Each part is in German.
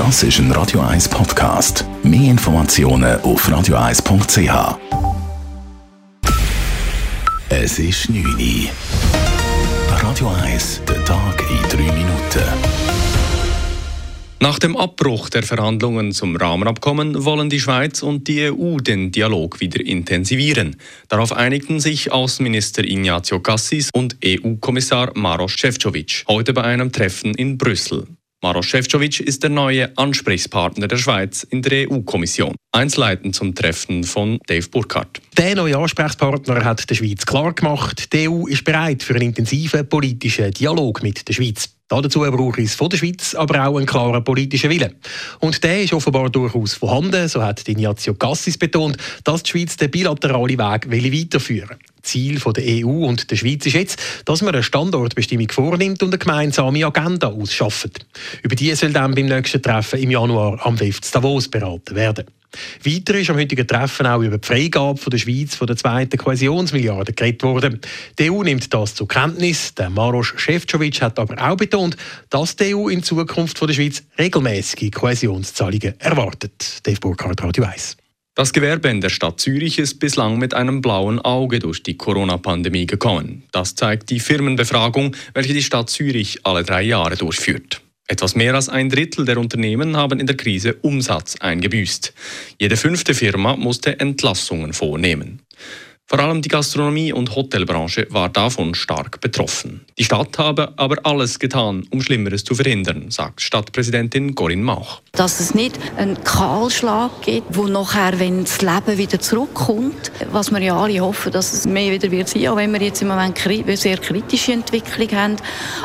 Das ist ein Radio 1 Podcast. Mehr Informationen auf radio1.ch. Es ist 9 Uhr. Radio 1, der Tag in 3 Minuten. Nach dem Abbruch der Verhandlungen zum Rahmenabkommen wollen die Schweiz und die EU den Dialog wieder intensivieren. Darauf einigten sich Außenminister Ignazio Cassis und EU-Kommissar Maros Šefčovič heute bei einem Treffen in Brüssel. Maros Šefčovič ist der neue Ansprechpartner der Schweiz in der EU-Kommission. Einzelheiten zum Treffen von Dave Burkhardt. Der neue Ansprechpartner hat der Schweiz klargemacht, die EU ist bereit für einen intensiven politischen Dialog mit der Schweiz. Dazu braucht es von der Schweiz aber auch einen klaren politischen Willen. Und der ist offenbar durchaus vorhanden, so hat Ignazio Cassis betont, dass die Schweiz den bilateralen Weg weiterführen will. Ziel der EU und der Schweiz ist jetzt, dass man eine Standortbestimmung vornimmt und eine gemeinsame Agenda ausschafft. Über die soll dann beim nächsten Treffen im Januar am WIF Davos beraten werden. Weiter ist am heutigen Treffen auch über die Freigabe von der Schweiz von der zweiten Kohäsionsmilliarde geredet worden. Die EU nimmt das zur Kenntnis. Der Maros Šefčovič hat aber auch betont, dass die EU in Zukunft von der Schweiz regelmäßige Kohäsionszahlungen erwartet. Dave Burkhardt, Radio 1. Das Gewerbe in der Stadt Zürich ist bislang mit einem blauen Auge durch die Corona-Pandemie gekommen. Das zeigt die Firmenbefragung, welche die Stadt Zürich alle drei Jahre durchführt. Etwas mehr als ein Drittel der Unternehmen haben in der Krise Umsatz eingebüßt. Jede fünfte Firma musste Entlassungen vornehmen. Vor allem die Gastronomie- und Hotelbranche war davon stark betroffen. Die Stadt habe aber alles getan, um Schlimmeres zu verhindern, sagt Stadtpräsidentin Corinne Mauch. Dass es nicht einen Kahlschlag gibt, wo nachher, wenn das Leben wieder zurückkommt, was wir ja alle hoffen, dass es mehr wieder wird sein, auch wenn wir jetzt im Moment eine sehr kritische Entwicklung haben,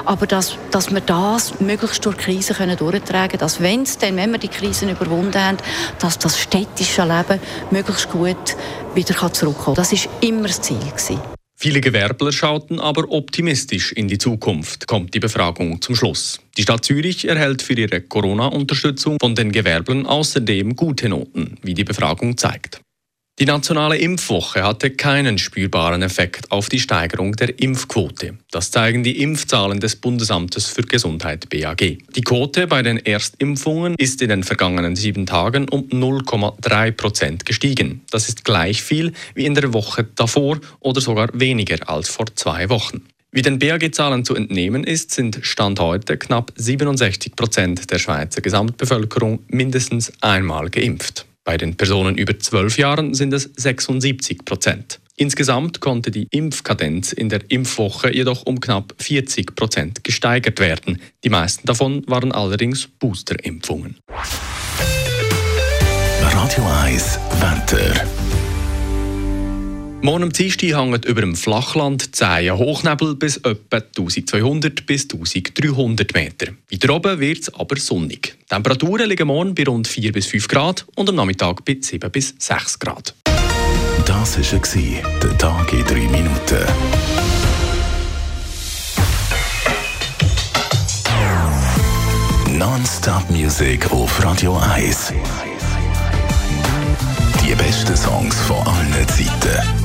aber dass, dass wir das möglichst durch die Krise können durchtragen können, dass wenn es dann, wenn wir die Krisen überwunden haben, dass das städtische Leben möglichst gut wieder zurückkommen kann. Das ist immer das Ziel. Viele Gewerbler schauten aber optimistisch in die Zukunft, kommt die Befragung zum Schluss. Die Stadt Zürich erhält für ihre Corona-Unterstützung von den Gewerblern außerdem gute Noten, wie die Befragung zeigt. Die nationale Impfwoche hatte keinen spürbaren Effekt auf die Steigerung der Impfquote. Das zeigen die Impfzahlen des Bundesamtes für Gesundheit BAG. Die Quote bei den Erstimpfungen ist in den vergangenen sieben Tagen um 0,3 Prozent gestiegen. Das ist gleich viel wie in der Woche davor oder sogar weniger als vor zwei Wochen. Wie den BAG-Zahlen zu entnehmen ist, sind Stand heute knapp 67 Prozent der Schweizer Gesamtbevölkerung mindestens einmal geimpft. Bei den Personen über 12 Jahren sind es 76 Prozent. Insgesamt konnte die Impfkadenz in der Impfwoche jedoch um knapp 40 Prozent gesteigert werden. Die meisten davon waren allerdings Boosterimpfungen. Radio 1 Wetter. Morgen am Dienstag hängt über dem Flachland zähe Hochnebel bis etwa 1200 bis 1300 Meter. Weiter oben wird es aber sonnig. Die Temperaturen liegen morgen bei rund 4 bis 5 Grad und am Nachmittag bei 7 bis 6 Grad. Das war der Tag in 3 Minuten. Non-Stop-Musik auf Radio 1. Die besten Songs von allen Zeiten